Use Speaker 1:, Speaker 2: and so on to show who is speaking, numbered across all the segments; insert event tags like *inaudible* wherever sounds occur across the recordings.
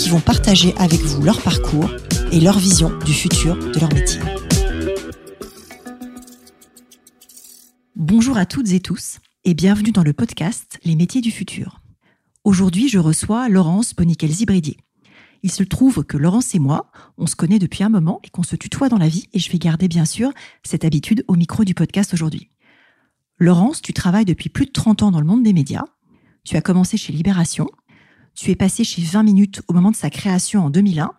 Speaker 1: qui vont partager avec vous leur parcours et leur vision du futur de leur métier. Bonjour à toutes et tous et bienvenue dans le podcast Les métiers du futur. Aujourd'hui, je reçois Laurence Boniquel-Zibridier. Il se trouve que Laurence et moi, on se connaît depuis un moment et qu'on se tutoie dans la vie et je vais garder bien sûr cette habitude au micro du podcast aujourd'hui. Laurence, tu travailles depuis plus de 30 ans dans le monde des médias. Tu as commencé chez Libération. Tu es passé chez 20 minutes au moment de sa création en 2001.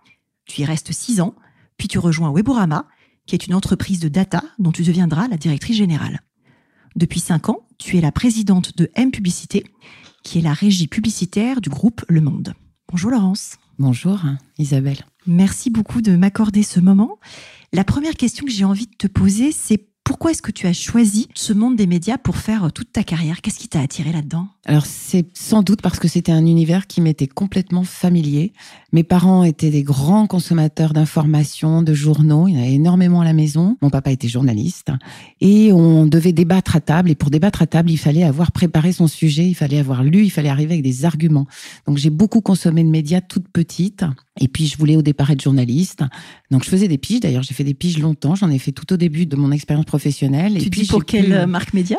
Speaker 1: Tu y restes 6 ans. Puis tu rejoins Weborama, qui est une entreprise de data dont tu deviendras la directrice générale. Depuis 5 ans, tu es la présidente de M Publicité, qui est la régie publicitaire du groupe Le Monde. Bonjour Laurence.
Speaker 2: Bonjour Isabelle.
Speaker 1: Merci beaucoup de m'accorder ce moment. La première question que j'ai envie de te poser, c'est pourquoi est-ce que tu as choisi ce monde des médias pour faire toute ta carrière? Qu'est-ce qui t'a attiré là-dedans?
Speaker 2: Alors c'est sans doute parce que c'était un univers qui m'était complètement familier. Mes parents étaient des grands consommateurs d'informations, de journaux. Il y en avait énormément à la maison. Mon papa était journaliste et on devait débattre à table. Et pour débattre à table, il fallait avoir préparé son sujet, il fallait avoir lu, il fallait arriver avec des arguments. Donc j'ai beaucoup consommé de médias toute petite. Et puis je voulais au départ être journaliste. Donc je faisais des piges. D'ailleurs, j'ai fait des piges longtemps. J'en ai fait tout au début de mon expérience professionnelle.
Speaker 1: Tu
Speaker 2: et
Speaker 1: dis pour quelle euh, marque média?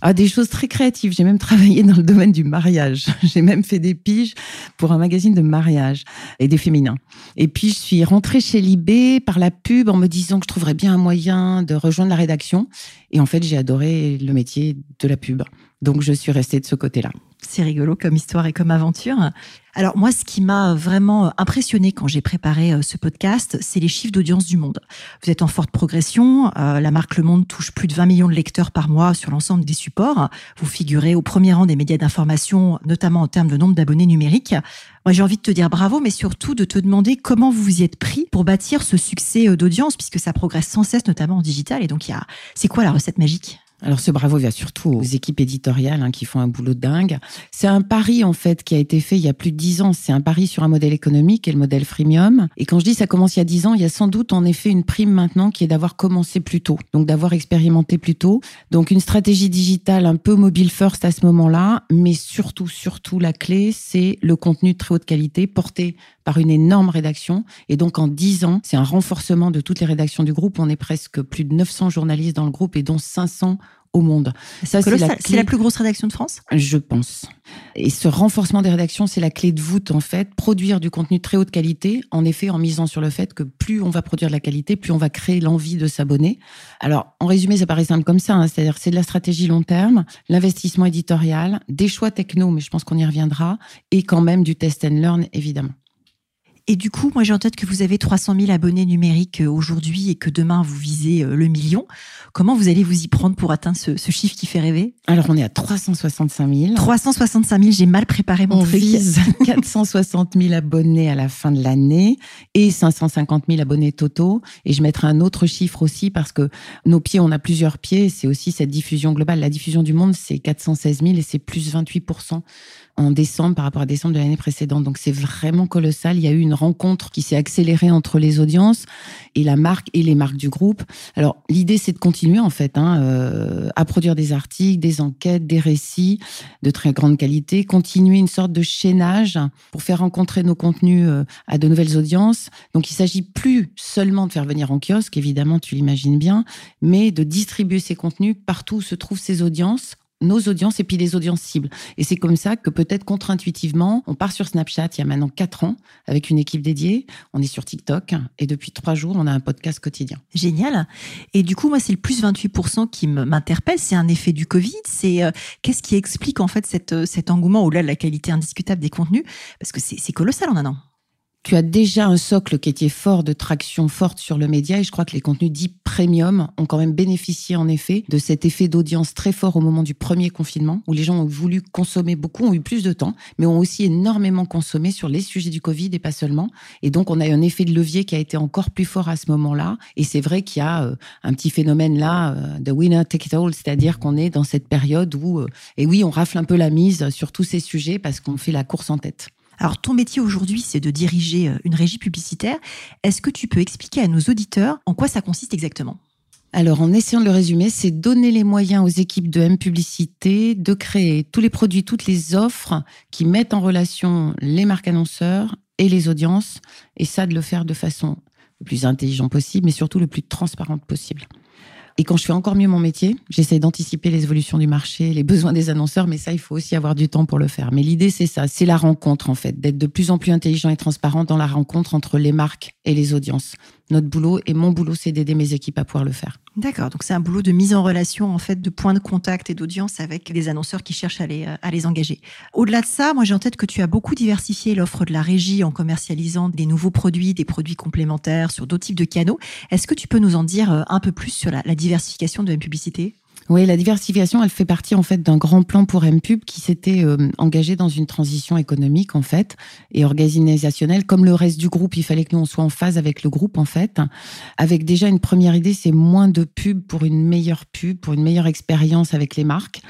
Speaker 2: Ah, des choses très créatives. J'ai même travaillé dans le domaine du mariage. *laughs* J'ai même fait des piges pour un magazine de mariage et des féminins. Et puis je suis rentrée chez Libé par la pub en me disant que je trouverais bien un moyen de rejoindre la rédaction. Et en fait, j'ai adoré le métier de la pub. Donc je suis restée de ce côté-là.
Speaker 1: C'est rigolo comme histoire et comme aventure. Alors moi, ce qui m'a vraiment impressionné quand j'ai préparé euh, ce podcast, c'est les chiffres d'audience du Monde. Vous êtes en forte progression. Euh, la marque Le Monde touche plus de 20 millions de lecteurs par mois sur l'ensemble des supports. Vous figurez au premier rang des médias d'information, notamment en termes de nombre d'abonnés numériques. Moi, j'ai envie de te dire bravo, mais surtout de te demander comment vous vous y êtes pris pour bâtir ce succès euh, d'audience, puisque ça progresse sans cesse, notamment en digital. Et donc, il y a, c'est quoi la recette magique?
Speaker 2: Alors ce bravo va surtout aux équipes éditoriales hein, qui font un boulot dingue. C'est un pari en fait qui a été fait il y a plus de dix ans. C'est un pari sur un modèle économique et le modèle freemium. Et quand je dis ça commence il y a dix ans, il y a sans doute en effet une prime maintenant qui est d'avoir commencé plus tôt, donc d'avoir expérimenté plus tôt. Donc une stratégie digitale un peu mobile first à ce moment-là, mais surtout surtout la clé c'est le contenu de très haute qualité porté par une énorme rédaction. Et donc en dix ans, c'est un renforcement de toutes les rédactions du groupe. On est presque plus de 900 journalistes dans le groupe et dont 500 au monde.
Speaker 1: Ça, c'est la, la, plus grosse rédaction de France?
Speaker 2: Je pense. Et ce renforcement des rédactions, c'est la clé de voûte, en fait. Produire du contenu de très haute qualité, en effet, en misant sur le fait que plus on va produire de la qualité, plus on va créer l'envie de s'abonner. Alors, en résumé, ça paraît simple comme ça. Hein. C'est-à-dire c'est de la stratégie long terme, l'investissement éditorial, des choix techno, mais je pense qu'on y reviendra, et quand même du test and learn, évidemment.
Speaker 1: Et du coup, moi j'ai en tête que vous avez 300 000 abonnés numériques euh, aujourd'hui et que demain vous visez euh, le million. Comment vous allez vous y prendre pour atteindre ce, chiffre qui fait rêver?
Speaker 2: Alors on est à 365 000.
Speaker 1: 365 000, j'ai mal préparé mon
Speaker 2: on
Speaker 1: truc.
Speaker 2: On vise *laughs* 460 000 abonnés à la fin de l'année et 550 000 abonnés totaux. Et je mettrai un autre chiffre aussi parce que nos pieds, on a plusieurs pieds. C'est aussi cette diffusion globale. La diffusion du monde, c'est 416 000 et c'est plus 28 en décembre par rapport à décembre de l'année précédente. Donc c'est vraiment colossal. Il y a eu une rencontre qui s'est accélérée entre les audiences et la marque et les marques du groupe. Alors l'idée c'est de continuer en fait hein, euh, à produire des articles, des enquêtes, des récits de très grande qualité, continuer une sorte de chaînage pour faire rencontrer nos contenus euh, à de nouvelles audiences. Donc il s'agit plus seulement de faire venir en kiosque, évidemment tu l'imagines bien, mais de distribuer ces contenus partout où se trouvent ces audiences nos audiences et puis les audiences cibles. Et c'est comme ça que peut-être contre-intuitivement, on part sur Snapchat il y a maintenant quatre ans avec une équipe dédiée. On est sur TikTok et depuis trois jours, on a un podcast quotidien.
Speaker 1: Génial. Et du coup, moi, c'est le plus 28% qui m'interpelle. C'est un effet du Covid. C'est euh, qu'est-ce qui explique en fait cette, euh, cet engouement au-delà de la qualité indiscutable des contenus? Parce que c'est colossal en un an.
Speaker 2: Tu as déjà un socle qui était fort de traction forte sur le média et je crois que les contenus dits premium ont quand même bénéficié en effet de cet effet d'audience très fort au moment du premier confinement où les gens ont voulu consommer beaucoup, ont eu plus de temps, mais ont aussi énormément consommé sur les sujets du Covid et pas seulement. Et donc on a eu un effet de levier qui a été encore plus fort à ce moment-là. Et c'est vrai qu'il y a euh, un petit phénomène là de winner take it all, c'est-à-dire qu'on est dans cette période où, euh, et oui, on rafle un peu la mise sur tous ces sujets parce qu'on fait la course en tête.
Speaker 1: Alors, ton métier aujourd'hui, c'est de diriger euh, une régie publicitaire. Est-ce que tu peux expliquer à nos auditeurs en quoi ça consiste exactement?
Speaker 2: Alors, en essayant de le résumer, c'est donner les moyens aux équipes de M Publicité de créer tous les produits, toutes les offres qui mettent en relation les marques annonceurs et les audiences, et ça de le faire de façon le plus intelligente possible, mais surtout le plus transparente possible. Et quand je fais encore mieux mon métier, j'essaie d'anticiper les évolutions du marché, les besoins des annonceurs, mais ça, il faut aussi avoir du temps pour le faire. Mais l'idée, c'est ça, c'est la rencontre, en fait, d'être de plus en plus intelligent et transparent dans la rencontre entre les marques et les audiences notre boulot et mon boulot, c'est d'aider mes équipes à pouvoir le faire.
Speaker 1: D'accord, donc c'est un boulot de mise en relation, en fait, de point de contact et d'audience avec les annonceurs qui cherchent à les, à les engager. Au-delà de ça, moi j'ai en tête que tu as beaucoup diversifié l'offre de la régie en commercialisant des nouveaux produits, des produits complémentaires sur d'autres types de canaux. Est-ce que tu peux nous en dire euh, un peu plus sur la, la diversification de la publicité?
Speaker 2: Oui, la diversification, elle fait partie en fait d'un grand plan pour MPub qui s'était euh, engagé dans une transition économique en fait et organisationnelle. Comme le reste du groupe, il fallait que nous on soit en phase avec le groupe en fait, avec déjà une première idée, c'est moins de pub pour une meilleure pub, pour une meilleure expérience avec les marques,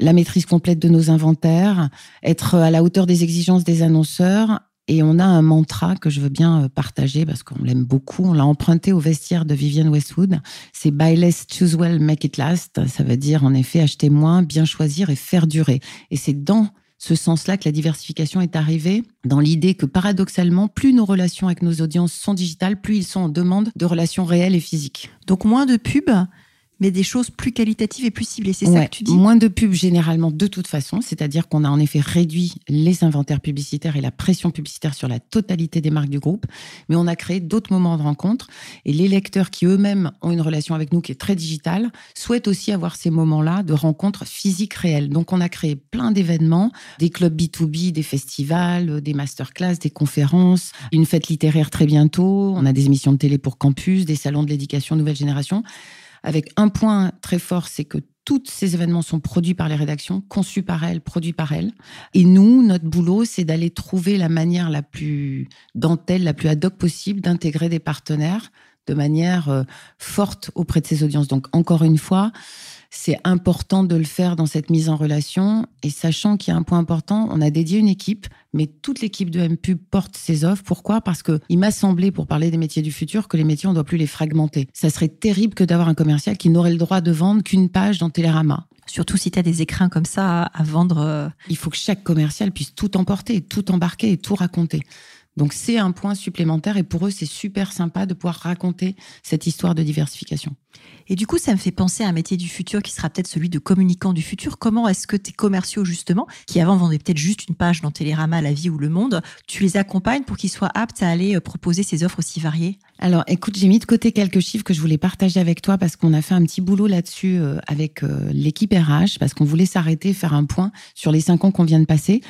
Speaker 2: la maîtrise complète de nos inventaires, être à la hauteur des exigences des annonceurs et on a un mantra que je veux bien euh, partager parce qu'on l'aime beaucoup. On l'a emprunté au vestiaire de Vivienne Westwood. C'est Buy less, choose well, make it last. Ça veut dire en effet acheter moins, bien choisir et faire durer. Et c'est dans ce sens-là que la diversification est arrivée, dans l'idée que paradoxalement, plus nos relations avec nos audiences sont digitales, plus ils sont en demande de relations réelles et physiques.
Speaker 1: Donc moins de pubs, mais des choses plus qualitatives et plus ciblées. C'est ça que tu dis
Speaker 2: Moins de pubs généralement de toute façon, c'est-à-dire qu'on a en effet réduit les inventaires publicitaires et la pression publicitaire sur la totalité des marques du groupe, mais on a créé d'autres moments de rencontre. Et les lecteurs qui eux-mêmes ont une relation avec nous qui est très digitale souhaitent aussi avoir ces moments-là de rencontres physiques réelles. Donc on a créé plein d'événements, des clubs B2B, des festivals, des masterclass, des conférences, une fête littéraire très bientôt, on a des émissions de télé pour campus, des salons de l'éducation nouvelle génération avec un point très fort, c'est que tous ces événements sont produits par les rédactions, conçus par elles, produits par elles. Et nous, notre boulot, c'est d'aller trouver la manière la plus dentelle, la plus ad hoc possible d'intégrer des partenaires de manière euh, forte auprès de ces audiences. Donc, encore une fois, c'est important de le faire dans cette mise en relation. Et sachant qu'il y a un point important, on a dédié une équipe, mais toute l'équipe de MPub porte ses offres. Pourquoi? Parce qu'il m'a semblé, pour parler des métiers du futur, que les métiers, on ne doit plus les fragmenter. Ça serait terrible que d'avoir un commercial qui n'aurait le droit de vendre qu'une page dans Télérama.
Speaker 1: Surtout si tu as des écrins comme ça à vendre. Euh.
Speaker 2: Il faut que chaque commercial puisse tout emporter, tout embarquer et tout raconter. Donc c'est un point supplémentaire et pour eux c'est super sympa de pouvoir raconter cette histoire de diversification.
Speaker 1: Et du coup ça me fait penser à un métier du futur qui sera peut-être celui de communicant du futur. Comment est-ce que tes commerciaux justement, qui avant vendaient peut-être juste une page dans Télérama, La Vie ou Le Monde, tu les accompagnes pour qu'ils soient aptes à aller euh, proposer ces offres aussi variées?
Speaker 2: Alors écoute, j'ai mis de côté quelques chiffres que je voulais partager avec toi parce qu'on a fait un petit boulot là-dessus euh, avec euh, l'équipe RH parce qu'on voulait s'arrêter, faire un point sur les cinq ans qu'on vient de passer.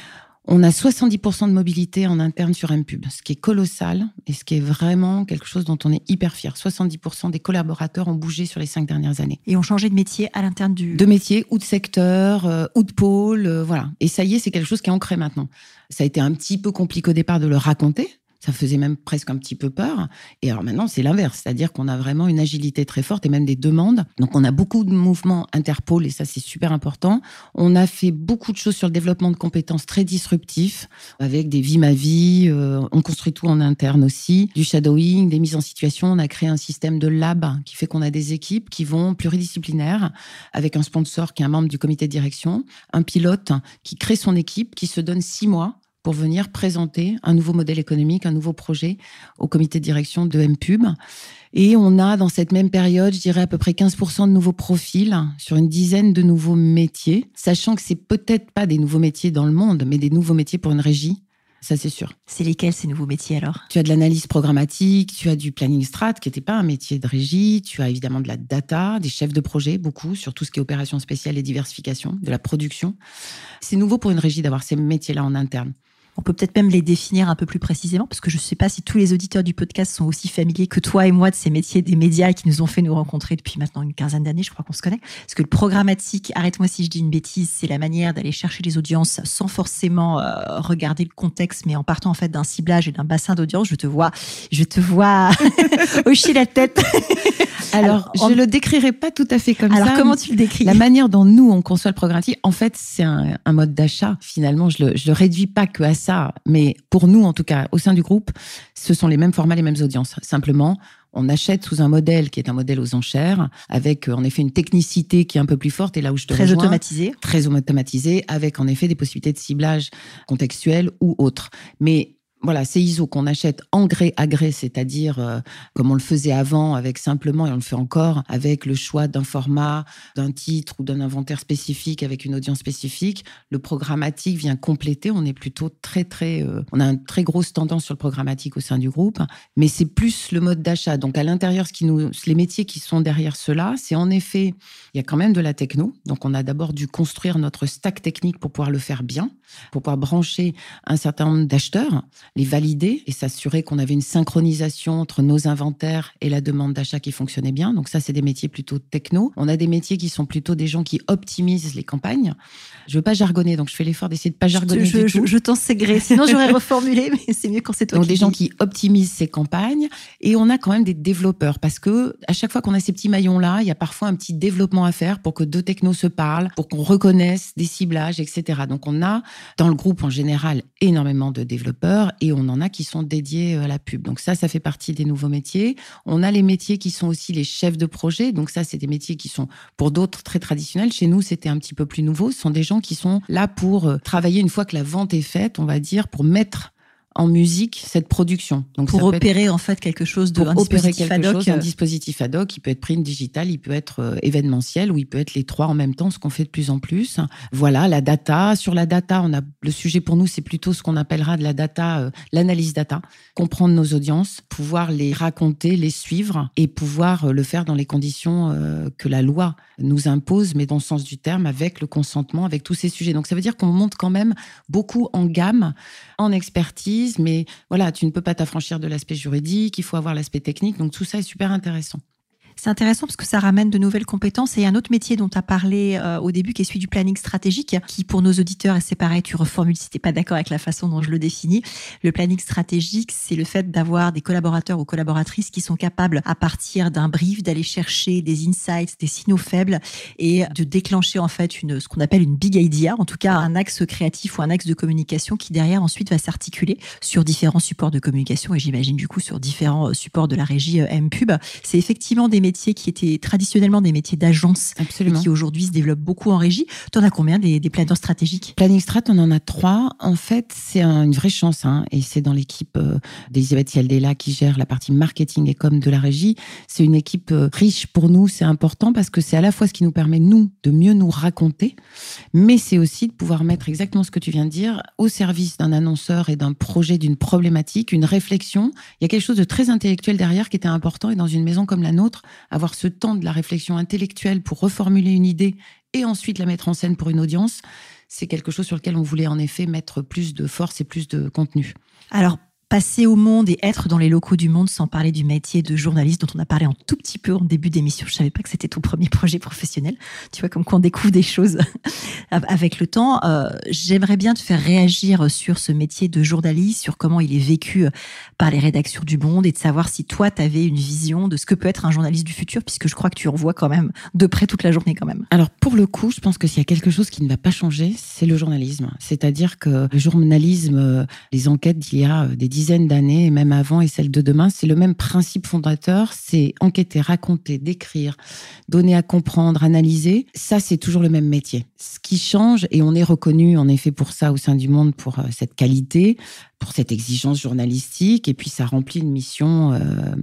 Speaker 2: On a 70% de mobilité en interne sur MPub, ce qui est colossal et ce qui est vraiment quelque chose dont on est hyper fier. 70% des collaborateurs ont bougé sur les cinq dernières années.
Speaker 1: Et ont changé de métier à l'interne du...
Speaker 2: De métier ou de secteur euh, ou de pôle, euh, voilà. Et ça y est, c'est quelque chose qui est ancré maintenant. Ça a été un petit peu compliqué au départ de le raconter, ça faisait même presque un petit peu peur. Et alors maintenant, c'est l'inverse, c'est-à-dire qu'on a vraiment une agilité très forte et même des demandes. Donc on a beaucoup de mouvements Interpol et ça c'est super important. On a fait beaucoup de choses sur le développement de compétences très disruptifs avec des vies ma vie. Euh, on construit tout en interne aussi, du shadowing, des mises en situation. On a créé un système de lab qui fait qu'on a des équipes qui vont pluridisciplinaires avec un sponsor qui est un membre du comité de direction, un pilote qui crée son équipe, qui se donne six mois pour venir présenter un nouveau modèle économique, un nouveau projet au comité de direction de MPUB. Et on a dans cette même période, je dirais à peu près 15% de nouveaux profils sur une dizaine de nouveaux métiers, sachant que c'est peut-être pas des nouveaux métiers dans le monde, mais des nouveaux métiers pour une régie. Ça, c'est sûr.
Speaker 1: C'est lesquels ces nouveaux métiers alors?
Speaker 2: Tu as de l'analyse programmatique, tu as du planning strat, qui n'était pas un métier de régie, tu as évidemment de la data, des chefs de projet, beaucoup, sur tout ce qui est opération spéciale et diversification, de la production. C'est nouveau pour une régie d'avoir ces métiers-là en interne.
Speaker 1: On peut peut-être même les définir un peu plus précisément, parce que je ne sais pas si tous les auditeurs du podcast sont aussi familiers que toi et moi de ces métiers des médias qui nous ont fait nous rencontrer depuis maintenant une quinzaine d'années, je crois qu'on se connaît. Parce que le programmatique, arrête-moi si je dis une bêtise, c'est la manière d'aller chercher les audiences sans forcément euh, regarder le contexte, mais en partant en fait d'un ciblage et d'un bassin d'audience. Je te vois, je te vois *laughs* hocher la tête. *laughs*
Speaker 2: Alors, je ne le décrirai pas tout à fait comme
Speaker 1: ça.
Speaker 2: Alors,
Speaker 1: comment tu le décris?
Speaker 2: La manière dont nous, on conçoit le programmatique, en fait, c'est un, mode d'achat. Finalement, je le, le réduis pas que à ça. Mais pour nous, en tout cas, au sein du groupe, ce sont les mêmes formats, les mêmes audiences. Simplement, on achète sous un modèle qui est un modèle aux enchères, avec en effet une technicité qui est un peu plus forte. Et là où je te
Speaker 1: très automatisé,
Speaker 2: très automatisé, avec en effet des possibilités de ciblage contextuel ou autre. Mais voilà, ces ISO qu'on achète en gré à gré, c'est-à-dire euh, comme on le faisait avant, avec simplement, et on le fait encore, avec le choix d'un format, d'un titre ou d'un inventaire spécifique avec une audience spécifique. Le programmatique vient compléter. On est plutôt très, très, euh, on a une très grosse tendance sur le programmatique au sein du groupe, mais c'est plus le mode d'achat. Donc à l'intérieur, les métiers qui sont derrière cela, c'est en effet, il y a quand même de la techno. Donc on a d'abord dû construire notre stack technique pour pouvoir le faire bien, pour pouvoir brancher un certain nombre d'acheteurs les valider et s'assurer qu'on avait une synchronisation entre nos inventaires et la demande d'achat qui fonctionnait bien. Donc ça, c'est des métiers plutôt techno. On a des métiers qui sont plutôt des gens qui optimisent les campagnes. Je veux pas jargonner, donc je fais l'effort d'essayer de pas jargonner
Speaker 1: je, je, Je, t'en sais gré. Sinon, j'aurais *laughs* reformulé, mais c'est mieux quand c'est toi
Speaker 2: donc des gens qui optimisent ces campagnes. Et on a quand même des développeurs parce que à chaque fois qu'on a ces petits maillons-là, il y a parfois un petit développement à faire pour que deux technos se parlent, pour qu'on reconnaisse des ciblages, etc. Donc on a dans le groupe en général énormément de développeurs et on en a qui sont dédiés euh, à la pub. Donc ça, ça fait partie des nouveaux métiers. On a les métiers qui sont aussi les chefs de projet. Donc ça, c'est des métiers qui sont pour d'autres très traditionnels. Chez nous, c'était un petit peu plus nouveau. Ce sont des gens qui sont là pour euh, travailler une fois que la vente est faite, on va dire, pour mettre en musique cette production.
Speaker 1: Donc pour opérer en fait quelque chose de
Speaker 2: pour un dispositif ad hoc. un dispositif ad hoc, il peut être print digital, il peut être euh, événementiel ou il peut être les trois en même temps, ce qu'on fait de plus en plus. Voilà, la data. Sur la data, on a le sujet pour nous, c'est plutôt ce qu'on appellera de la data, euh, l'analyse data, comprendre nos audiences, pouvoir les raconter, les suivre et pouvoir euh, le faire dans les conditions que la loi nous impose, mais dans le sens du terme, avec le consentement, avec tous ces sujets. Donc ça veut dire qu'on monte quand même beaucoup en gamme, en expertise mais voilà, tu ne peux pas t'affranchir de l'aspect juridique, il faut avoir l'aspect technique, donc tout ça est super intéressant.
Speaker 1: C'est intéressant parce que ça ramène de nouvelles compétences. Et un autre métier dont tu as parlé euh, au début, qui est celui du planning stratégique, qui pour nos auditeurs, c'est pareil, tu reformules si tu pas d'accord avec la façon dont je le définis. Le planning stratégique, c'est le fait d'avoir des collaborateurs ou collaboratrices qui sont capables, à partir d'un brief, d'aller chercher des insights, des signaux faibles et de déclencher en fait une, ce qu'on appelle une big idea, en tout cas un axe créatif ou un axe de communication qui derrière ensuite va s'articuler sur différents supports de communication et j'imagine du coup sur différents euh, supports de la régie euh, M-Pub. C'est effectivement des métiers qui étaient traditionnellement des métiers d'agence et qui aujourd'hui se développent beaucoup en régie. Tu en as combien des, des planners stratégiques?
Speaker 2: Planning Strat, on en a trois. En fait, c'est une vraie chance hein, et c'est dans l'équipe euh, d'Elisabeth Yaldela qui gère la partie marketing et com de la régie. C'est une équipe euh, riche pour nous, c'est important parce que c'est à la fois ce qui nous permet, nous, de mieux nous raconter, mais c'est aussi de pouvoir mettre exactement ce que tu viens de dire au service d'un annonceur et d'un projet, d'une problématique, une réflexion. Il y a quelque chose de très intellectuel derrière qui était important et dans une maison comme la nôtre, avoir ce temps de la réflexion intellectuelle pour reformuler une idée et ensuite la mettre en scène pour une audience, c'est quelque chose sur lequel on voulait en effet mettre plus de force et plus de contenu.
Speaker 1: Passer au monde et être dans les locaux du monde sans parler du métier de journaliste dont on a parlé un tout petit peu en début d'émission. Je savais pas que c'était ton premier projet professionnel. Tu vois, comme qu'on découvre des choses *laughs* avec le temps. Euh, J'aimerais bien te faire réagir sur ce métier de journaliste, sur comment il est vécu euh, par les rédactions du monde et de savoir si toi, tu avais une vision de ce que peut être un journaliste du futur, puisque je crois que tu en vois quand même de près toute la journée quand même.
Speaker 2: Alors, pour le coup, je pense que s'il y a quelque chose qui ne va pas changer, c'est le journalisme. C'est-à-dire que le journalisme, euh, les enquêtes d'il y a des dizaines d'années, et même avant, et celles de demain, c'est le même principe fondateur, c'est enquêter, raconter, décrire, donner à comprendre, analyser. Ça, c'est toujours le même métier. Ce qui change, et on est reconnu en effet pour ça au sein du monde, pour euh, cette qualité, pour cette exigence journalistique. Et puis, ça remplit une mission euh,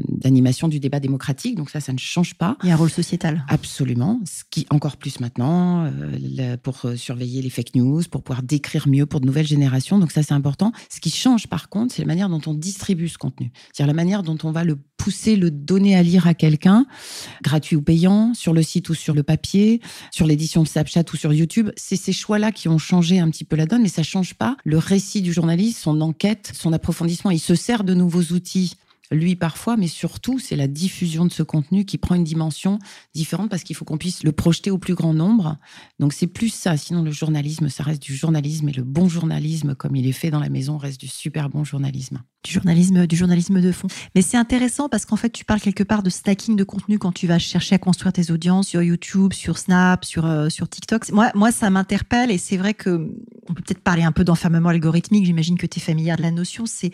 Speaker 2: d'animation du débat démocratique. Donc ça, ça ne change pas.
Speaker 1: Il y a un rôle sociétal.
Speaker 2: Absolument. Ce qui, encore plus maintenant, euh, pour surveiller les fake news, pour pouvoir décrire mieux pour de nouvelles générations. Donc ça, c'est important. Ce qui change, par contre, c'est la manière dont on distribue ce contenu. C'est-à-dire la manière dont on va le pousser, le donner à lire à quelqu'un, gratuit ou payant, sur le site ou sur le papier, sur l'édition de Snapchat ou sur YouTube. C'est ces choix-là qui ont changé un petit peu la donne, mais ça change pas le récit du journaliste, son son approfondissement. Il se sert de nouveaux outils lui parfois, mais surtout, c'est la diffusion de ce contenu qui prend une dimension différente parce qu'il faut qu'on puisse le projeter au plus grand nombre. Donc c'est plus ça. Sinon, le journalisme, ça reste du journalisme et le bon journalisme, comme il est fait dans la maison, reste du super bon journalisme.
Speaker 1: Du journalisme, du journalisme de fond. Mais c'est intéressant parce qu'en fait, tu parles quelque part de stacking de contenu quand tu vas chercher à construire tes audiences sur YouTube, sur Snap, sur, euh, sur TikTok. Moi, moi, ça m'interpelle et c'est vrai que on peut peut-être parler un peu d'enfermement algorithmique. J'imagine que tu es familière de la notion. C'est,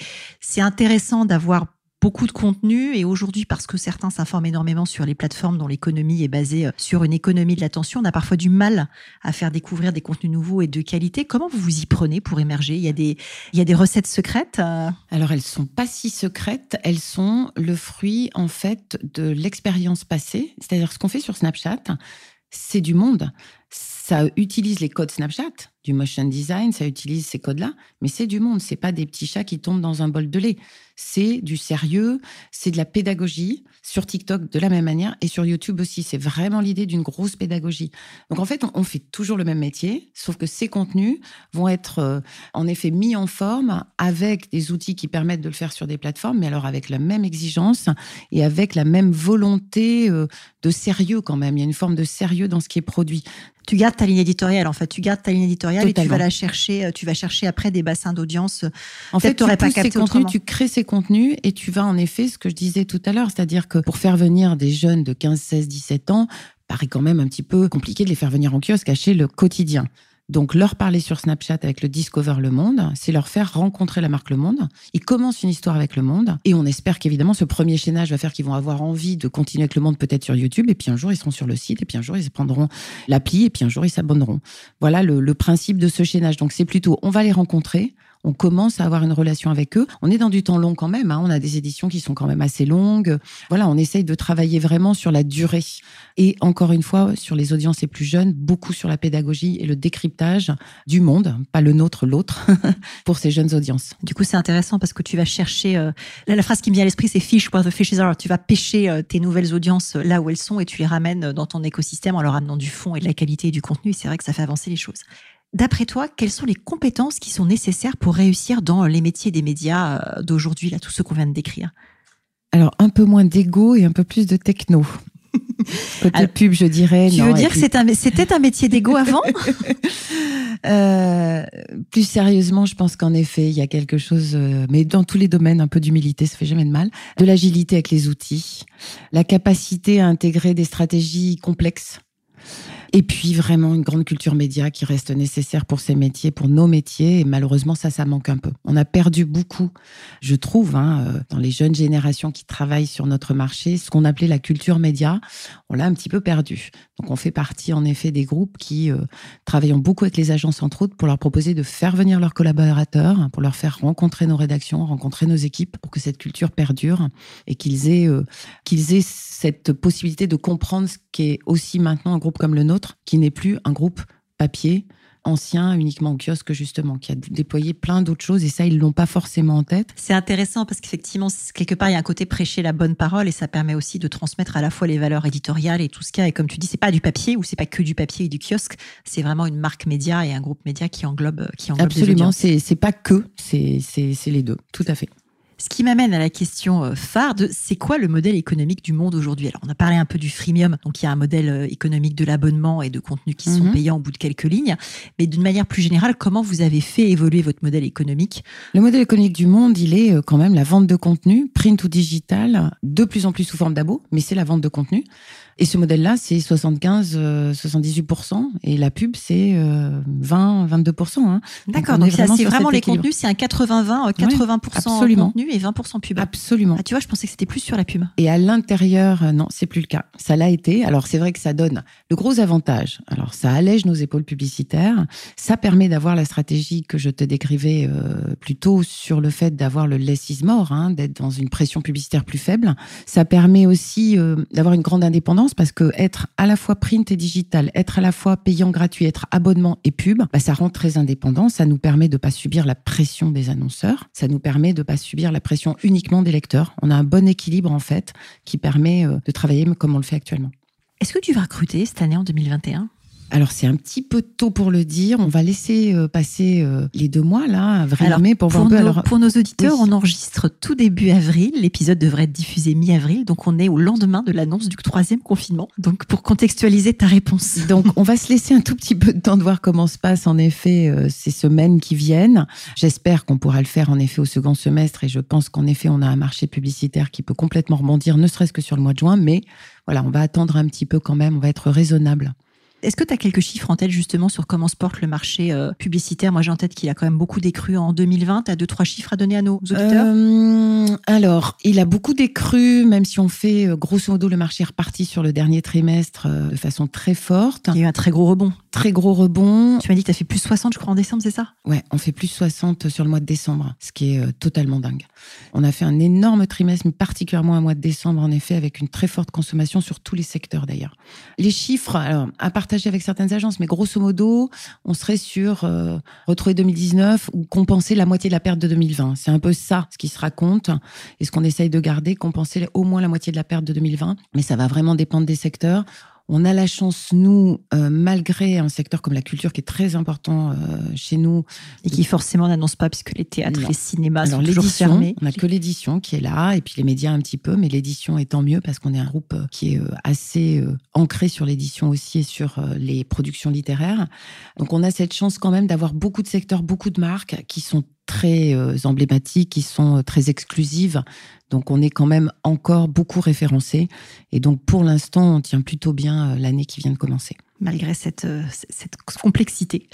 Speaker 1: intéressant d'avoir beaucoup de contenu et aujourd'hui parce que certains s'informent énormément sur les plateformes dont l'économie est basée euh, sur une économie de l'attention, on a parfois du mal à faire découvrir des contenus nouveaux et de qualité. Comment vous vous y prenez pour émerger? Il y a des il y a des recettes secrètes euh?
Speaker 2: Alors elles sont pas si secrètes, elles sont le fruit en fait de l'expérience passée, c'est-à-dire ce qu'on fait sur Snapchat, c'est du monde. Ça utilise les codes Snapchat, du motion design, ça utilise ces codes-là, mais c'est du monde. C'est pas des petits chats qui tombent dans un bol de lait. C'est du sérieux, c'est de la pédagogie sur TikTok de la même manière et sur YouTube aussi. C'est vraiment l'idée d'une grosse pédagogie. Donc en fait, on fait toujours le même métier, sauf que ces contenus vont être euh, en effet mis en forme avec des outils qui permettent de le faire sur des plateformes, mais alors avec la même exigence et avec la même volonté euh, de sérieux quand même. Il y a une forme de sérieux dans ce qui est produit.
Speaker 1: Tu gardes ta ligne éditoriale, en fait. Tu gardes ta ligne éditoriale et tu vas la chercher. Euh, tu vas chercher après des bassins d'audience.
Speaker 2: En fait, tu pas capté contenus, tu crées ces contenus et tu vas en effet, ce que je disais tout à l'heure, c'est-à-dire que pour faire venir des jeunes de 15, 16, 17 ans, paraît quand même un petit peu compliqué de les faire venir en kiosque acheter le quotidien. Donc, leur parler sur Snapchat avec le Discover Le Monde, c'est leur faire rencontrer la marque Le Monde. Ils commencent une histoire avec Le Monde et on espère qu'évidemment, ce premier chaînage va faire qu'ils vont avoir envie de continuer avec Le Monde peut-être sur YouTube et puis un jour, ils seront sur le site et puis un jour, ils prendront l'appli et puis un jour, ils s'abonneront. Voilà le, le principe de ce chaînage. Donc, c'est plutôt, on va les rencontrer, on commence à avoir une relation avec eux. On est dans du temps long quand même. Hein. On a des éditions qui sont quand même assez longues. Voilà, on essaye de travailler vraiment sur la durée. Et encore une fois, sur les audiences les plus jeunes, beaucoup sur la pédagogie et le décryptage du monde, pas le nôtre, l'autre, *laughs* pour ces jeunes audiences.
Speaker 1: Du coup, c'est intéressant parce que tu vas chercher. Euh, la phrase qui me vient à l'esprit, c'est fish where the fishes are. Tu vas pêcher euh, tes nouvelles audiences euh, là où elles sont et tu les ramènes dans ton écosystème en leur amenant du fond et de la qualité et du contenu. C'est vrai que ça fait avancer les choses. D'après toi, quelles sont les compétences qui sont nécessaires pour réussir dans les métiers des médias euh, d'aujourd'hui, là, tout ce qu'on vient de décrire?
Speaker 2: Alors, un peu moins d'ego et un peu plus de techno. *laughs* Côté pub, je dirais.
Speaker 1: Tu veux dire que c'était un, métier d'ego *laughs* avant?
Speaker 2: Euh, Plus sérieusement, je pense qu'en effet, il y a quelque chose, euh, mais dans tous les domaines, un peu d'humilité, ça fait jamais de mal. De l'agilité avec les outils, la capacité à intégrer des stratégies complexes et puis vraiment une grande culture média qui reste nécessaire pour ces métiers, pour nos métiers. Et malheureusement, ça, ça manque un peu. On a perdu beaucoup, je trouve, hein, euh, dans les jeunes générations qui travaillent sur notre marché, ce qu'on appelait la culture média. On l'a un petit peu perdu. Donc on fait partie en effet des groupes qui euh, travaillent beaucoup avec les agences entre autres pour leur proposer de faire venir leurs collaborateurs, hein, pour leur faire rencontrer nos rédactions, rencontrer nos équipes, pour que cette culture perdure et qu'ils aient euh, qu'ils aient cette possibilité de comprendre ce qu'est aussi maintenant un groupe comme le nôtre qui n'est plus un groupe papier ancien, uniquement au kiosque justement, qui a déployé plein d'autres choses et ça, ils l'ont pas forcément en tête.
Speaker 1: C'est intéressant parce qu'effectivement, quelque part, il y a un côté prêcher la bonne parole et ça permet aussi de transmettre à la fois les valeurs éditoriales et tout ce qu'il y a. Et comme tu dis, c'est pas du papier ou c'est pas que du papier et du kiosque, c'est vraiment une marque média et un groupe média qui englobe, qui englobe
Speaker 2: Absolument, c'est pas que, c'est les deux, tout à fait.
Speaker 1: Ce qui m'amène à la question euh, phare de c'est quoi le modèle économique du monde aujourd'hui? Alors, on a parlé un peu du freemium, donc il y a un modèle euh, économique de l'abonnement et de contenus qui sont mhm. payants au bout de quelques lignes. Mais d'une manière plus générale, comment vous avez fait évoluer votre modèle économique?
Speaker 2: Le modèle économique du monde, il est euh, quand même la vente de contenu, print ou digital, de plus en plus sous forme d'abo, mais c'est la vente de contenu. Et ce modèle-là, c'est 75, 78%. Et la pub, c'est 20, 22%. Hein.
Speaker 1: D'accord. Donc, c'est vraiment les contenus. C'est un 80-20, 80%, 80 contenu et 20% pub.
Speaker 2: Absolument.
Speaker 1: Ah, tu vois, je pensais que c'était plus sur la pub.
Speaker 2: Et à l'intérieur, euh, non, c'est plus le cas. Ça l'a été. Alors c'est vrai que ça donne le gros avantage. Alors ça allège nos épaules publicitaires. Ça permet d'avoir la stratégie que je te décrivais euh, plus tôt sur le fait d'avoir le less is more, hein, d'être dans une pression publicitaire plus faible. Ça permet aussi euh, d'avoir une grande indépendance parce que être à la fois print et digital, être à la fois payant gratuit, être abonnement et pub, bah, ça rend très indépendant. Ça nous permet de pas subir la pression des annonceurs. Ça nous permet de pas subir la pression uniquement des lecteurs. On a un bon équilibre en fait qui permet euh, de travailler comme on le fait actuellement.
Speaker 1: Est-ce que tu vas recruter cette année en 2021
Speaker 2: alors c'est un petit peu tôt pour le dire. On va laisser euh, passer euh, les deux mois là, avril mai, pour. Nos,
Speaker 1: Pour nos auditeurs, on enregistre tout début avril. L'épisode devrait être diffusé mi-avril, donc on est au lendemain de l'annonce du troisième confinement. Donc pour contextualiser ta réponse. *laughs*
Speaker 2: Donc on va se laisser un tout petit peu de temps de voir comment se passent en effet euh, ces semaines qui viennent. J'espère qu'on pourra le faire en effet au second semestre et je pense qu'en effet on a un marché publicitaire qui peut complètement rebondir, ne serait-ce que sur le mois de juin. Mais voilà, on va attendre un petit peu quand même. On va être raisonnable.
Speaker 1: Est-ce que tu as quelques chiffres en tête justement sur comment se porte le marché euh, publicitaire? Moi j'ai en tête qu'il a quand même beaucoup décru en 2020. Tu as deux, trois chiffres à donner à nos auditeurs?
Speaker 2: Euh, Alors, il a beaucoup décru, même si on fait euh, grosso modo le marché reparti sur le dernier trimestre euh, de façon très forte.
Speaker 1: Il y a eu un très gros rebond.
Speaker 2: Très gros rebond.
Speaker 1: Tu m'as dit que tu as fait plus 60 je crois en décembre, c'est ça?
Speaker 2: Ouais, on fait plus 60 sur le mois de décembre, ce qui est totalement dingue. On a fait un énorme trimestre, mais particulièrement un mois de décembre en effet, avec une très forte consommation sur tous les secteurs d'ailleurs. Les chiffres, alors, à avec certaines agences, mais grosso modo, on serait sur euh, retrouver 2019 ou compenser la moitié de la perte de 2020. C'est un peu ça ce qui se raconte et ce qu'on essaye de garder, compenser au moins la moitié de la perte de 2020. Mais ça va vraiment dépendre des secteurs. On a la chance, nous, euh, malgré un secteur comme la culture qui est très important euh, chez nous.
Speaker 1: Et qui forcément n'annonce pas, puisque les théâtres,
Speaker 2: Non.
Speaker 1: les cinémas
Speaker 2: Alors
Speaker 1: sont toujours
Speaker 2: l'édition,
Speaker 1: fermés.
Speaker 2: on n'a que l'édition qui est là, et puis les médias un petit peu, mais l'édition est tant mieux parce qu'on est un groupe euh, qui est assez ancré sur l'édition aussi et sur les productions littéraires. Donc on a cette chance quand même d'avoir beaucoup de secteurs, beaucoup de marques qui sont très euh, emblématiques, qui sont euh, très exclusives. Donc on est quand même encore beaucoup référencé. Et donc pour l'instant, on tient plutôt bien euh, l'année qui vient de commencer.
Speaker 1: malgré cette, cette complexité.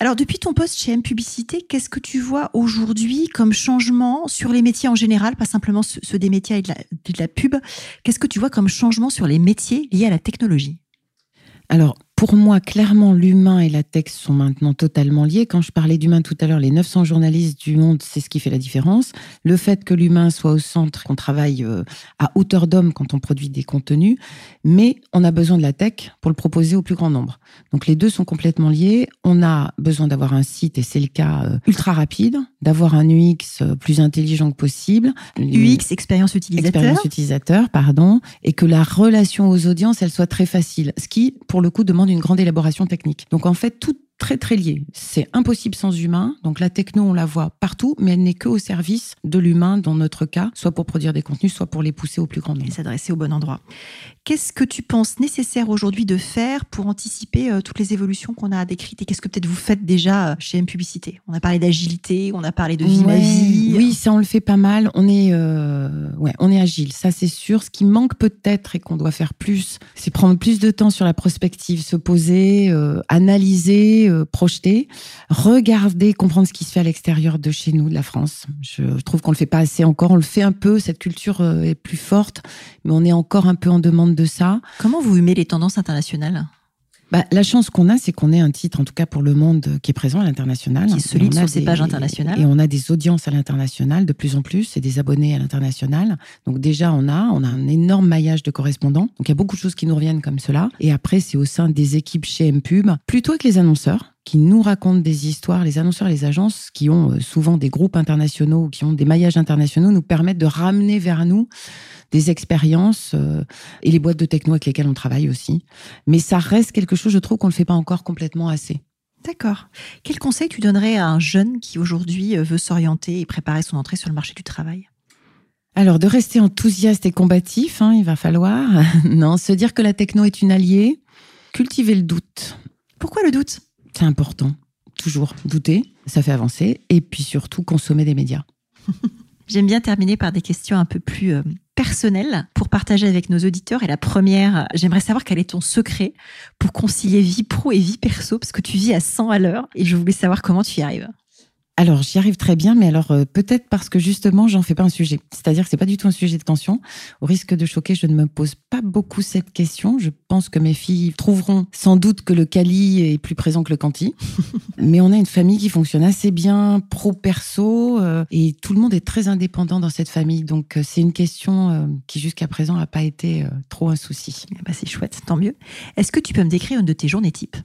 Speaker 1: Alors, depuis ton poste chez M Publicité, qu'est-ce que tu vois aujourd'hui comme changement sur les métiers en général, pas simplement ceux ceux des métiers et de la, de la pub Qu'est-ce que tu vois comme changement sur les métiers liés à la technologie?
Speaker 2: Alors, pour moi, clairement, l'humain et la tech sont maintenant totalement liés. Quand je parlais d'humain tout à l'heure, les 900 journalistes du monde, c'est ce qui fait la différence. Le fait que l'humain soit au centre, qu'on travaille euh, à hauteur d'homme quand on produit des contenus, mais on a besoin de la tech pour le proposer au plus grand nombre. Donc les deux sont complètement liés. On a besoin d'avoir un site, et c'est le cas, euh, ultra rapide, d'avoir un UX euh, plus intelligent que possible.
Speaker 1: UX, expérience utilisateur.
Speaker 2: expérience utilisateur, pardon, et que la relation aux audiences, elle soit très facile, ce qui, pour le coup, demande une grande élaboration technique. Donc en fait, tout très très lié. C'est impossible sans humain. Donc la techno, on la voit partout, mais elle n'est que au service de l'humain dans notre cas, soit pour produire des contenus, soit pour les pousser au plus grand
Speaker 1: et
Speaker 2: nombre.
Speaker 1: s'adresser au bon endroit. Qu'est-ce que tu penses nécessaire aujourd'hui de faire pour anticiper euh, toutes les évolutions qu'on a décrites et qu'est-ce que peut-être vous faites déjà euh, chez M Publicité? On a parlé d'agilité, on a parlé de vie ma
Speaker 2: Ouais,
Speaker 1: vie.
Speaker 2: Oui, ça on le fait pas mal. On est, euh, ouais, on est agile, ça c'est sûr. Ce qui manque peut-être et qu'on doit faire plus, c'est prendre plus de temps sur la prospective, se poser, euh, analyser, euh, projeter, regarder, comprendre ce qui se fait à l'extérieur de chez nous, de la France. Je, trouve qu'on le fait pas assez encore. On le fait un peu. Cette culture euh, est plus forte, mais on est encore un peu en demande de ça.
Speaker 1: Comment vous humez les tendances internationales?
Speaker 2: Bah, la chance qu'on a, c'est qu'on ait un titre, en tout cas pour le monde, euh, qui est présent à l'international.
Speaker 1: Qui est solide
Speaker 2: Et on a
Speaker 1: sur ses pages internationales.
Speaker 2: Et on a des audiences à l'international de plus en plus et des abonnés à l'international. Donc déjà, on a, on a un énorme maillage de correspondants. Donc il y a beaucoup de choses qui nous reviennent comme cela. Et après, c'est au sein des équipes chez MPub, plutôt avec les annonceurs qui nous racontent des histoires, les annonceurs les agences qui ont euh, souvent des groupes internationaux, ou qui ont des maillages internationaux, nous permettent de ramener vers nous des expériences euh, et les boîtes de techno avec lesquelles on travaille aussi. Mais ça reste quelque chose, je trouve qu'on ne fait pas encore complètement assez.
Speaker 1: D'accord. Quel conseil tu donnerais à un jeune qui aujourd'hui euh, veut s'orienter et préparer son entrée sur le marché du travail?
Speaker 2: Alors, de rester enthousiaste et combatif, hein, il va falloir. *laughs* non, se dire que la techno est une alliée, cultiver le doute.
Speaker 1: Pourquoi le doute?
Speaker 2: C'est important. Toujours douter, ça fait avancer. Et puis surtout, consommer des médias. *laughs*
Speaker 1: J'aime bien terminer par des questions un peu plus euh, personnelles pour partager avec nos auditeurs. Et la première, j'aimerais savoir quel est ton secret pour concilier vie pro et vie perso, parce que tu vis à 100 à l'heure et je voulais savoir comment tu y arrives.
Speaker 2: Alors, j'y arrive très bien, mais alors euh, peut-être parce que justement, j'en fais pas un sujet. C'est-à-dire que c'est pas du tout un sujet de tension. Au risque de choquer, je ne me pose pas beaucoup cette question. Je pense que mes filles trouveront sans doute que le Cali est plus présent que le Canti. *laughs* mais on a une famille qui fonctionne assez bien, pro-perso, euh, et tout le monde est très indépendant dans cette famille. Donc, euh, c'est une question qui jusqu'à présent n'a pas été trop un souci.
Speaker 1: Eh ben, c'est chouette, tant mieux. Est-ce que tu peux me décrire une de tes journées types?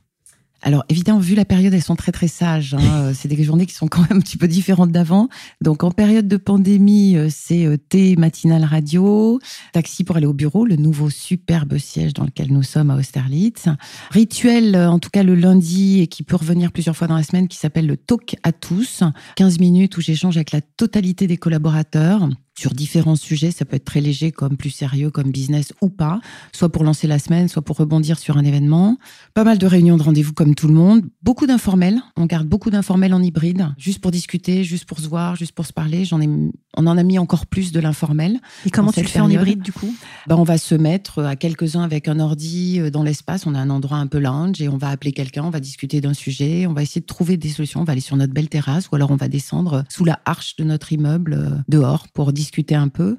Speaker 2: Alors évidemment, vu la période, elles sont très très sages. Hein. *laughs* Euh, c'est des journées qui sont quand même un petit peu différentes d'avant. Donc en période de pandémie, euh, c'est euh, thé matinal radio, taxi pour aller au bureau, le nouveau superbe siège dans lequel nous sommes à Austerlitz. Rituel, en tout cas le lundi, et qui peut revenir plusieurs fois dans la semaine, qui s'appelle le talk à tous. 15 minutes où j'échange avec la totalité des collaborateurs sur différents sujets. Ça peut être très léger, comme plus sérieux, comme business ou pas. Soit pour lancer la semaine, soit pour rebondir sur un événement. Pas mal de réunions de rendez-vous comme tout le monde. Beaucoup d'informels. On garde beaucoup d'informels en hybride, juste pour discuter, juste pour se voir, juste pour se parler. J'en ai, on en a mis encore plus de l'informel.
Speaker 1: Et comment tu le fais en hybride du coup?
Speaker 2: Ben, On va se mettre à quelques-uns avec un ordi euh, dans l'espace. On a un endroit un peu lounge et on va appeler quelqu'un, on va discuter d'un sujet, on va essayer de trouver des solutions. On va aller sur notre belle terrasse ou alors on va descendre sous la arche de notre immeuble euh, dehors pour discuter discuter un peu.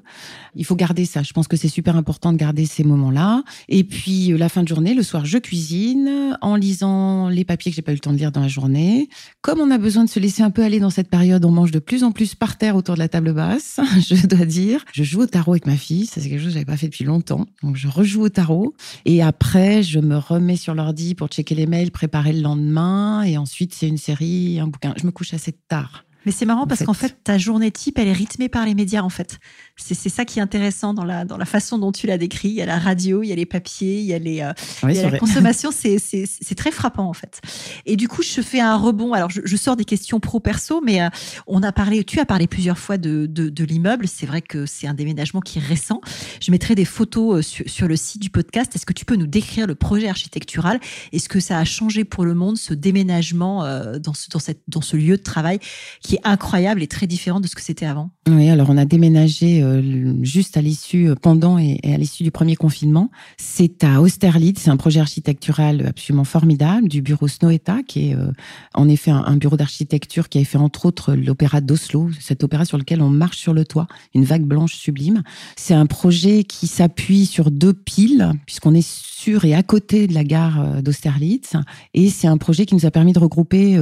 Speaker 2: Il faut garder ça. Je pense que c'est super important de garder ces moments-là. Et puis euh, la fin de journée, le soir, je cuisine en lisant les papiers que j'ai pas eu le temps de lire dans la journée. Comme on a besoin de se laisser un peu aller dans cette période, on mange de plus en plus par terre autour de la table basse, *laughs* je dois dire. Je joue au tarot avec ma fille. C'est quelque chose que j'avais pas fait depuis longtemps. Donc, je rejoue au tarot. Et après, je me remets sur l'ordi pour checker les mails, préparer le lendemain. Et ensuite, c'est une série, un bouquin. Je me couche assez tard.
Speaker 1: Mais c'est marrant parce qu'en fait, ta journée type, elle est rythmée par les médias, en fait. C'est ça qui est intéressant dans la, dans la façon dont tu l'as décrit. Il y a la radio, il y a les papiers, il y a, les, euh, il y a la consommation. *laughs* C'est très frappant, en fait. Et du coup, je fais un rebond. Alors, je, je sors des questions pro-perso, mais euh, on a parlé, tu as parlé plusieurs fois de, de, de l'immeuble. C'est vrai que c'est un déménagement qui est récent. Je mettrai des photos euh, sur, sur le site du podcast. Est-ce que tu peux nous décrire le projet architectural? Est-ce que ça a changé pour le monde, ce déménagement dans, ce, dans, cette, dans ce lieu de travail qui incroyable et très différent de ce que c'était avant.
Speaker 2: Oui, alors on a déménagé euh, juste à l'issue, euh, pendant et, à l'issue du premier confinement. C'est à Austerlitz, c'est un projet architectural absolument formidable du bureau Snoeta, qui est euh, en effet un, bureau d'architecture qui a fait entre autres l'opéra d'Oslo, cet opéra sur lequel on marche sur le toit, une vague blanche sublime. C'est un projet qui s'appuie sur deux piles, puisqu'on est sur et à côté de la gare d'Austerlitz, et c'est un projet qui nous a permis de regrouper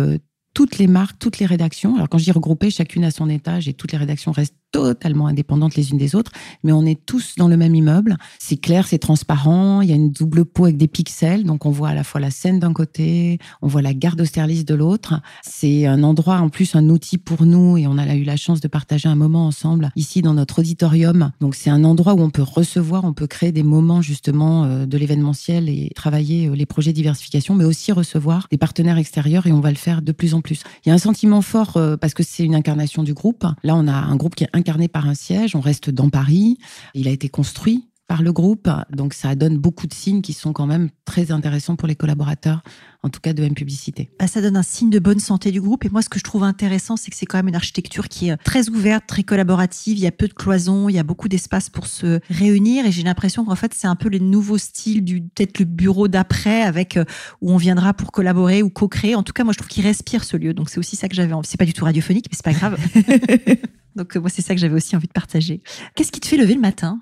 Speaker 2: toutes les marques, toutes les rédactions. Alors quand je dis regrouper, chacune à son étage et toutes les rédactions restent totalement indépendantes les unes des autres, mais on est tous dans le même immeuble. C'est clair, c'est transparent, il y a une double peau avec des pixels, donc on voit à la fois la scène d'un côté, on voit la gare d'Austerlitz de l'autre. C'est un endroit, en plus, un outil pour nous, et on a eu la chance de partager un moment ensemble ici dans notre auditorium. Donc c'est un endroit où on peut recevoir, on peut créer des moments justement euh, de l'événementiel et travailler euh, les projets diversification, mais aussi recevoir des partenaires extérieurs, et on va le faire de plus en plus. Il y a un sentiment fort euh, parce que c'est une incarnation du groupe. Là, on a un groupe qui est incarné par un siège. On reste dans Paris. Il a été construit par le groupe. Donc ça donne beaucoup de signes qui sont quand même très intéressants pour les collaborateurs, en tout cas de M Publicité.
Speaker 1: Bah, ça donne un signe de bonne santé du groupe. Et moi, ce que je trouve intéressant, c'est que c'est quand même une architecture qui est très ouverte, très collaborative. Il y a peu de cloisons, il y a beaucoup d'espace pour se réunir. Et j'ai l'impression qu'en fait, c'est un peu les nouveaux styles du peut-être le bureau d'après, avec euh, où on viendra pour collaborer ou co-créer. En tout cas, moi, je trouve qu'il respire ce lieu. Donc c'est aussi ça que j'avais envie. C'est pas du tout radiophonique, mais c'est pas grave. *laughs* Donc euh, moi, c'est ça que j'avais aussi envie de partager. Qu'est-ce qui te fait lever le matin?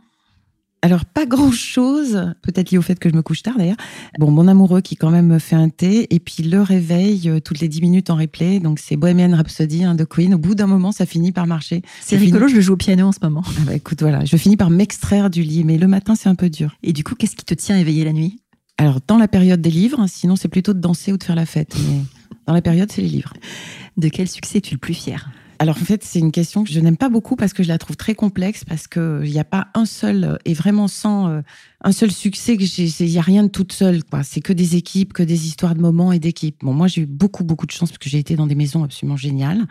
Speaker 2: Alors pas grand chose, peut-être lié au fait que je me couche tard d'ailleurs. Bon, mon amoureux qui quand même me fait un thé et puis le réveil euh, toutes les 10 minutes en replay. Donc c'est Bohemian Rhapsody hein, de Queen. Au bout d'un moment, ça finit par marcher.
Speaker 1: C'est rigolo, je joue au piano en ce moment.
Speaker 2: Ah bah, écoute, voilà, je finis par m'extraire du lit, mais le matin c'est un peu dur.
Speaker 1: Et du coup, qu'est-ce qui te tient éveillé la nuit?
Speaker 2: Alors dans la période des livres, sinon c'est plutôt de danser ou de faire la fête. Mais dans la période, c'est les livres.
Speaker 1: De quel succès es-tu le plus fier?
Speaker 2: Alors en fait, c'est une question que je n'aime pas beaucoup parce que je la trouve très complexe, parce qu'il n'y a pas un seul, et vraiment sans euh, un seul succès, il n'y a rien de toute seule. C'est que des équipes, que des histoires de moments et d'équipes. Bon, moi j'ai eu beaucoup, beaucoup de chance parce que j'ai été dans des maisons absolument géniales.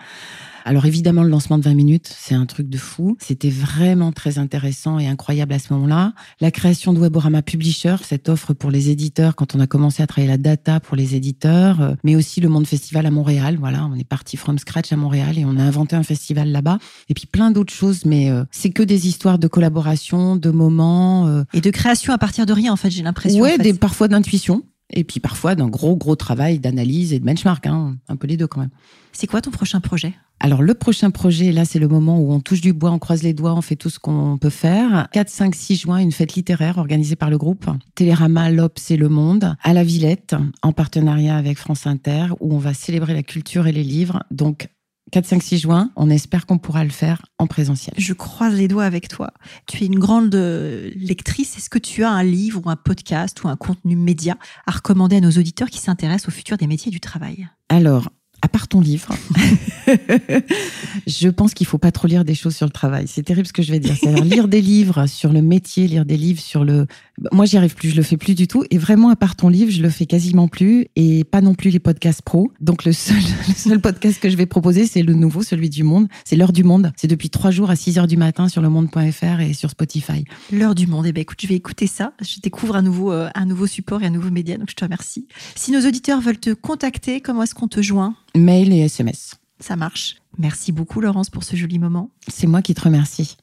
Speaker 2: Alors évidemment, le lancement de 20 minutes, c'est un truc de fou. C'était vraiment très intéressant et incroyable à ce moment-là. La création de Weborama Publisher, cette offre pour les éditeurs quand on a commencé à travailler la data pour les éditeurs, euh, mais aussi le Monde Festival à Montréal. Voilà, on est parti from scratch à Montréal et on a inventé un festival là-bas. Et puis plein d'autres choses, mais euh, c'est que des histoires de collaboration, de moments.
Speaker 1: Euh, et de création à partir de rien, en fait, j'ai l'impression.
Speaker 2: Ouais, des, parfois d'intuition. Et puis parfois d'un gros, gros travail d'analyse et de benchmark, hein, un peu les deux quand même.
Speaker 1: C'est quoi ton prochain projet?
Speaker 2: Alors le prochain projet, là c'est le moment où on touche du bois, on croise les doigts, on fait tout ce qu'on peut faire. 4, 5, 6 juin, une fête littéraire organisée par le groupe Télérama, l'Obs et Le Monde à la Villette en partenariat avec France Inter où on va célébrer la culture et les livres. Donc 4, 5, 6 juin, on espère qu'on pourra le faire en présentiel.
Speaker 1: Je croise les doigts avec toi. Tu es une grande euh, lectrice. Est-ce que tu as un livre ou un podcast ou un contenu média à recommander à nos auditeurs qui s'intéressent au futur des métiers du travail?
Speaker 2: Alors, à part ton livre, *laughs* *laughs* je pense qu'il faut pas trop lire des choses sur le travail. C'est terrible ce que je vais dire. C'est-à-dire lire des livres sur le métier, lire des livres sur le. Moi, j'y arrive plus. Je le fais plus du tout. Et vraiment, à part ton livre, je le fais quasiment plus. Et pas non plus les podcasts pro. Donc le seul, *laughs* le seul podcast que je vais proposer, c'est le nouveau, celui du Monde. C'est l'heure du Monde. C'est depuis trois jours à 6 heures du matin sur le monde.fr et sur Spotify.
Speaker 1: L'heure du Monde. Eh ben, écoute, je vais écouter ça. Je découvre un nouveau, euh, un nouveau support et un nouveau média. Donc je te remercie. Si nos auditeurs veulent te contacter, comment est-ce qu'on te joint?
Speaker 2: Mail et SMS.
Speaker 1: Ça marche. Merci beaucoup, Laurence, pour ce joli moment.
Speaker 2: C'est moi qui te remercie.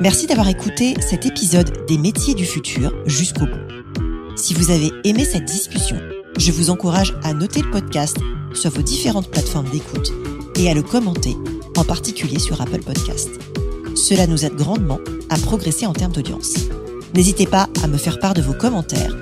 Speaker 1: Merci d'avoir écouté cet épisode des métiers du futur jusqu'au bout. Si vous avez aimé cette discussion, je vous encourage à noter le podcast sur vos différentes plateformes d'écoute et à le commenter, en particulier sur Apple Podcast. Cela nous aide grandement à progresser en termes d'audience. N'hésitez pas à me faire part de vos commentaires